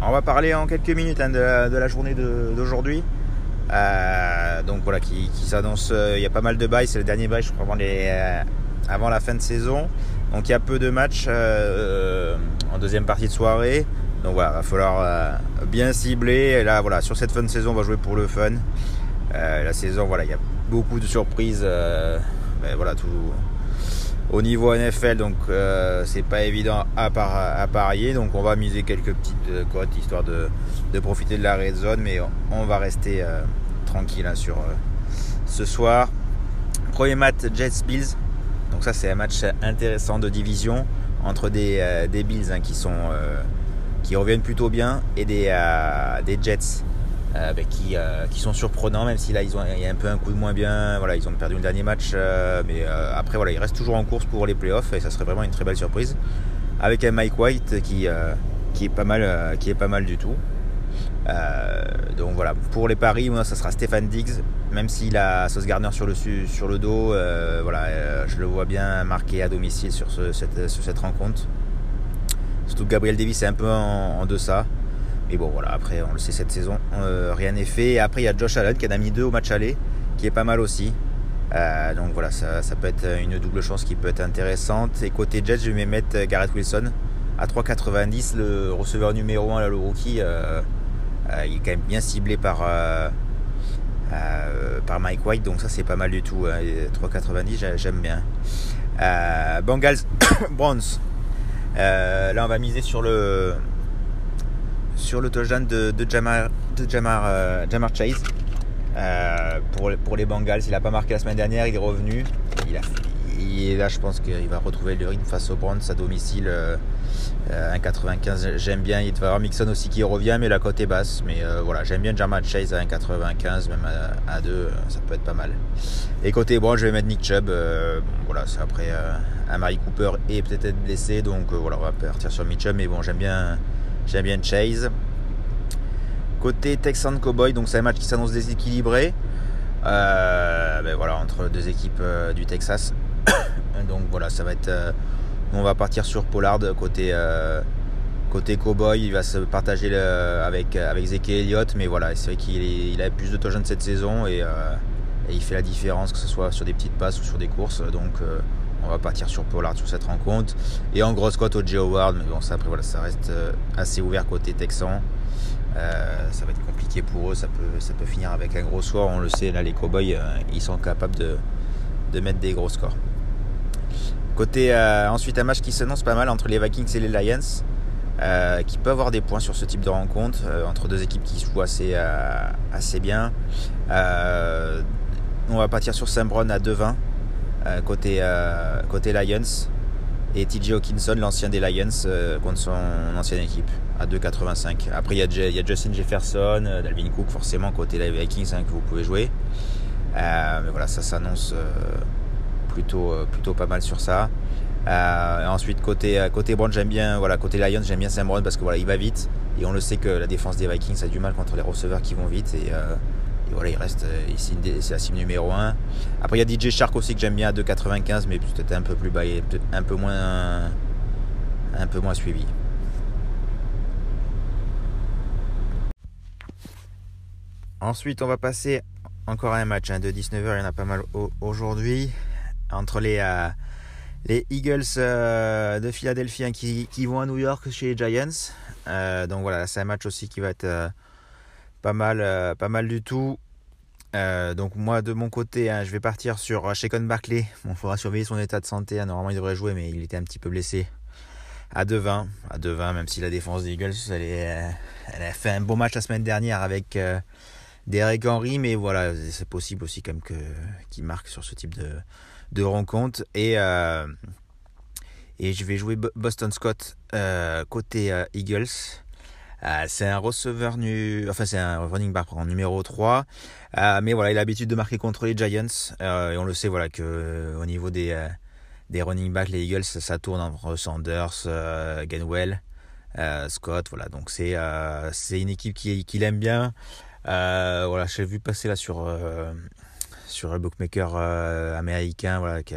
On va parler en quelques minutes hein, de, la, journée d'aujourd'hui. Euh, donc voilà, qui, s'annonce. Euh, il y a pas mal de bails. C'est le dernier bail, je crois, avant, euh, la fin de saison. Donc il y a peu de matchs en deuxième partie de soirée. Donc voilà, il va falloir bien cibler. Et là, voilà, sur cette fin de saison, on va jouer pour le fun. la saison, voilà, il y a beaucoup de surprises. Ben voilà, tout au niveau NFL, donc euh, c'est pas évident à, parier. Donc on va miser quelques petites euh, cotes histoire de, profiter de la red zone, mais on va rester euh, tranquille hein, sur ce soir. Premier match Jets Bills. Donc ça c'est un match intéressant de division entre des, Bills hein, qui reviennent plutôt bien et des Jets euh, ben, qui, euh, qui, sont surprenants, même si là ils ont, il y a un peu un coup de moins bien. Voilà, ils ont perdu le dernier match, euh, mais après voilà, ils restent toujours en course pour les playoffs et ça serait vraiment une très belle surprise. Avec un Mike White qui, est, pas mal, qui est pas mal du tout. donc voilà, pour les paris, moi ça sera Stéphane Diggs, même s'il a Sauce Gardner sur le, sur le dos, voilà, je le vois bien marqué à domicile sur, cette, rencontre. Surtout que Gabriel Davis est un peu en deçà. Mais bon, voilà, après, on le sait, cette saison, euh, rien n'est fait. Et après, il y a Josh Allen qui en a mis deux au match aller, qui est pas mal aussi. Euh, donc voilà, ça, peut être une double chance qui peut être intéressante. Et côté Jets, je vais mettre Garrett Wilson à 3,90. Le receveur numéro 1, là, le rookie, euh, il est quand même bien ciblé par, par Mike White. Donc ça, c'est pas mal du tout. 3,90, hein. j'aime bien. Bengals, Browns. là, on va miser sur le sur le touchdown de, Jamar, de Jamar, euh, Chase. Euh, pour, pour, les Bengals, il n'a pas marqué la semaine dernière, il est revenu. Il a, là, je pense qu'il va retrouver le rythme face au Browns à domicile. 1,95, euh, j'aime bien. Il va y avoir Mixon aussi qui revient, mais la côte est basse. Mais voilà, j'aime bien Jamar Chase à 1,95, même à, 2, ça peut être pas mal. Et côté Browns, je vais mettre Nick Chubb. voilà, c'est après un Mary Cooper et peut-être être blessé, donc voilà, on va partir sur Mitchum. Mais bon, j'aime bien J'aime bien Chase. Côté Texan Cowboy, donc c'est un match qui s'annonce déséquilibré. Euh, ben voilà, entre deux équipes euh, du Texas. donc voilà, ça va être. Euh, on va partir sur Pollard côté côté Cowboy. Il va se partager avec avec Zeke Elliott, mais voilà, c'est vrai qu'il a plus de touchdowns cette saison et, et, il fait la différence que ce soit sur des petites passes ou sur des courses. Donc on va partir sur Pollard sur cette rencontre. Et en grosse cote au Joe Howard, mais bon, ça après voilà, ça reste euh, assez ouvert côté Texan. Euh, ça va être compliqué pour eux, ça peut, finir avec un gros score. On le sait, là les Cowboys, euh, ils sont capables de, mettre des gros scores. Côté ensuite un match qui s'annonce pas mal entre les Vikings et les Lions. qui peut avoir des points sur ce type de rencontre entre deux équipes qui jouent assez, assez bien. on va partir sur Saint-Bron à 2-20 euh, côté, euh, côté Lions et TJ Hawkinson, l'ancien des Lions, euh, contre son ancienne équipe à 2,85. Après, il y, a Justin Jefferson, Dalvin Cook, forcément, côté Vikings, hein, que vous pouvez jouer. mais voilà, ça s'annonce plutôt, pas mal sur ça. ensuite, côté, côté Brown, j'aime bien, voilà, côté Lions, j'aime bien Sam Brown parce que va vite. Et on le sait que la défense des Vikings a du mal contre les receveurs qui vont vite. Voilà, il reste euh, ici, c'est la cible numéro 1. Après, il y a DJ Shark aussi que j'aime bien à 2,95, mais peut-être un peu plus bas et un peu moins, un peu moins suivi. Ensuite, on va passer encore à un match hein, de 19h. Il y en a pas mal aujourd'hui. Entre les, euh, les Eagles euh, de Philadelphie hein, qui, vont à New York chez les Giants. donc voilà, c'est un match aussi qui va être pas mal, euh, pas mal du tout. Euh, donc moi de mon côté, hein, je vais partir sur euh, Shekon Barkley. Bon, il faudra surveiller son état de santé. Hein. Normalement, il devrait jouer, mais il était un petit peu blessé. À 2-20, à 2-20, même si la défense des Eagles, elle, a fait un bon match la semaine dernière avec Derek Henry, mais voilà, c'est possible aussi comme que qu'il marque sur ce type de, de rencontre. Et je vais jouer Boston Scott côté Eagles. Euh, c'est un receveur nu, enfin c'est un running back en numéro 3. Euh, mais voilà, il a l'habitude de marquer contre les Giants. Euh, et on le sait voilà que au niveau des, des running backs, les Eagles, ça, tourne entre Sanders, Gainwell, Scott. Voilà, donc c'est c'est une équipe qui, qui bien. voilà, j'ai vu passer là sur sur un bookmaker américain, voilà, qui,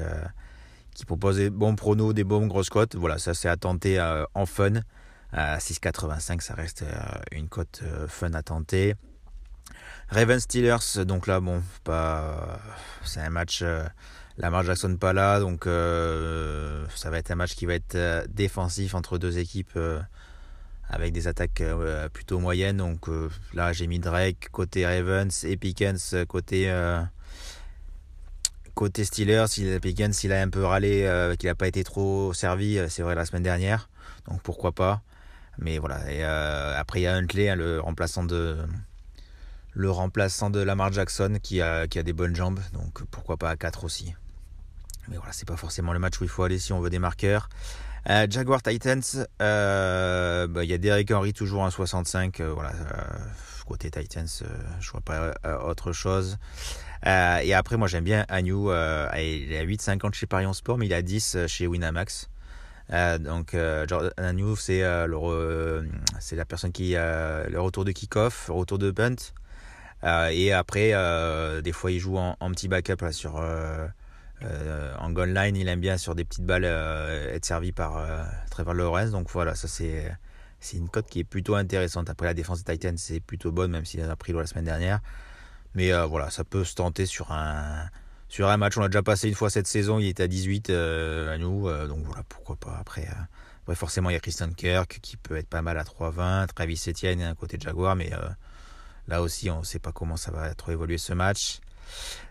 qui propose des bons pronos, des bons grosses cotes. Voilà, ça c'est à tenter en fun. À 6,85, ça reste une cote fun à tenter. Raven Steelers, donc là, bon, pas, c'est un match. Lamar Jackson pas là, donc ça va être un match qui va être défensif entre deux équipes avec des attaques euh, plutôt moyennes. Donc euh, là, j'ai mis Drake côté Ravens et Pickens côté, euh, côté Steelers. Pickens, il a un peu râlé, qu'il n'a pas été trop servi, c'est vrai, la semaine dernière. Donc pourquoi pas. Mais voilà. Et, après, il y a Huntley, hein, le remplaçant de. Le remplaçant de Lamar Jackson qui a, des bonnes jambes, donc pourquoi pas à 4 aussi. Mais voilà, c'est pas forcément le match où il faut aller si on veut des marqueurs. Euh, Jaguar Titans, euh, bah, il y a Derek Henry toujours à 65. Euh, voilà, côté Titans, je vois pas autre chose. et après, moi j'aime bien Agnew. il est à 8,50 chez Parion Sport, mais il est à 10 chez Winamax. Donc Jordan Agnew, c'est c'est la personne qui le retour de kick-off, le retour de punt. et après, des fois, il joue en, petit backup là, sur euh, en goal line, il aime bien sur des petites balles euh, être servi par euh, Trevor Lawrence. Donc voilà, ça c'est une cote qui est plutôt intéressante. Après la défense des Titans, c'est plutôt bonne, même s'il a pris la semaine dernière. Mais voilà, ça peut se tenter sur un sur un match. On a déjà passé une fois cette saison, il était à 18 à nous, donc voilà, pourquoi pas. Après, forcément, il y a Christian Kirk qui peut être pas mal à 3,20, Travis Etienne un côté de Jaguar, mais là aussi, on ne sait pas comment ça va trop évoluer ce match.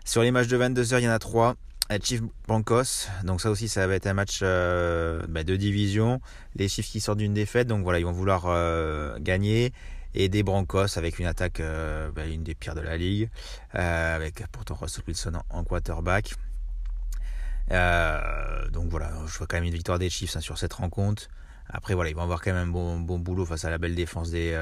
Sur les matchs de 22h, il y en a 3. Chief Broncos. Donc ça aussi, ça va être un match euh, bah, de division. Les Chiefs qui sortent d'une défaite, donc voilà, ils vont vouloir euh, gagner. Et des Broncos avec une attaque, euh, bah, une des pires de la ligue, avec pourtant Russell Wilson en, quarterback. donc voilà, je vois quand même une victoire des Chiefs hein, sur cette rencontre. Après voilà, ils vont avoir quand même un bon, bon boulot face à la belle défense des,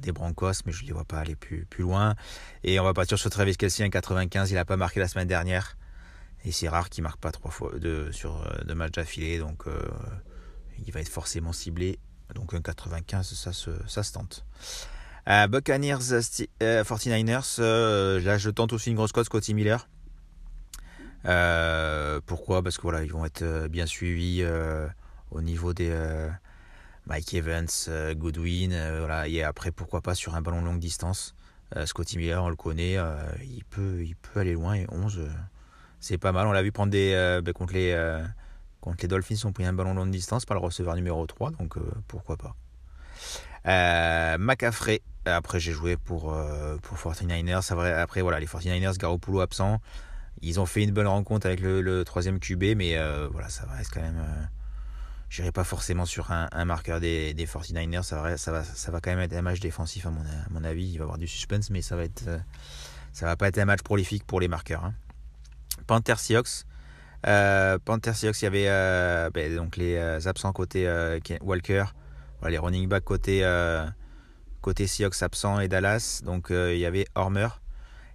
des Broncos, mais je ne les vois pas aller plus, plus loin. Et on va partir sur Travis Kelsey en 95, il n'a pas marqué la semaine dernière. Et c'est rare qu'il marque pas trois fois de, sur euh, deux matchs d'affilée. Donc euh, il va être forcément ciblé. Donc un 95, ça se, ça se tente. Euh, Buccaneers 49ers, là je tente aussi une grosse cote Scotty Miller. pourquoi? Parce que voilà, ils vont être bien suivis au niveau des Mike Evans, Goodwin, voilà. Et après, pourquoi pas sur un ballon longue distance. Scotty Miller, on le connaît, il, peut, il peut aller loin et 11 c'est pas mal. On l'a vu prendre des. Euh, ben, contre, les, euh, contre les Dolphins, on pris un ballon longue distance, pas le receveur numéro 3, donc euh, pourquoi pas. Macafrey, après j'ai joué pour, pour 49ers. Après, voilà, les 49ers, Garoppolo absent. Ils ont fait une bonne rencontre avec le, troisième QB, mais voilà, ça reste quand même. J'irai pas forcément sur un, marqueur des, des 49ers. Ça va, ça, va, ça va quand même être un match défensif, à mon, mon avis. Il va y avoir du suspense, mais ça va être. ça va pas être un match prolifique pour les marqueurs. Hein. Panther Seahawks. Euh, Panther Seahawks, il y avait euh, ben, donc les euh, absents côté Walker, les running back côté, côté Seahawks absents et Dallas. Donc il y avait Hormer.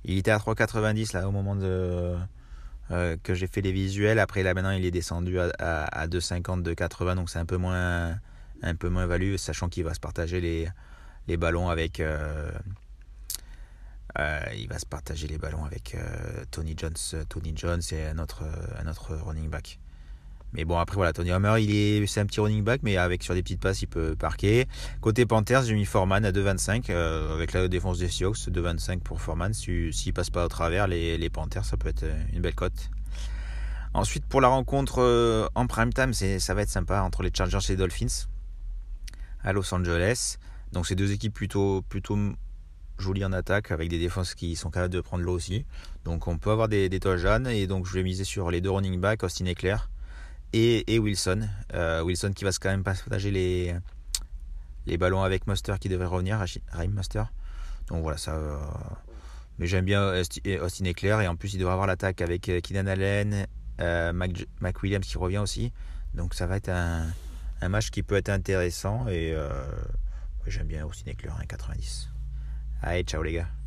Il était à 3,90 là au moment que j'ai fait les visuels. Après là maintenant il est descendu à, à, 2,50, 2,80. Donc c'est un peu moins, un peu moins sachant qu'il va se partager les, les ballons avec euh, il va se partager les ballons avec euh, Tony Jones, Tony Jones et un autre, un autre running back. Mais bon, après, voilà, Tony Homer, il est, c'est un petit running back, mais avec sur des petites passes, il peut parquer. Côté Panthers, j'ai mis Foreman à 2,25, euh, avec la défense des Seahawks, 2,25 pour Foreman. S'il si, passe pas au travers, les, les, Panthers, ça peut être une belle cote. Ensuite, pour la rencontre en prime time, ça va être sympa entre les Chargers et les Dolphins à Los Angeles. Donc, c'est deux équipes plutôt, plutôt joli en attaque avec des défenses qui sont capables de prendre l'eau aussi. Donc on peut avoir des, des jeunes et donc je vais miser sur les deux running backs, Austin Eclair et, et Wilson. Euh, Wilson qui va quand même partager les, les ballons avec Muster qui devrait revenir, Raim Muster. Donc voilà, ça. Euh, mais j'aime bien Austin Eclair et en plus il devrait avoir l'attaque avec euh, Keenan Allen, Mac, Williams qui revient aussi. Donc ça va être un, match qui peut être intéressant et j'aime bien Austin Eclair, 1,90. a Echauriga.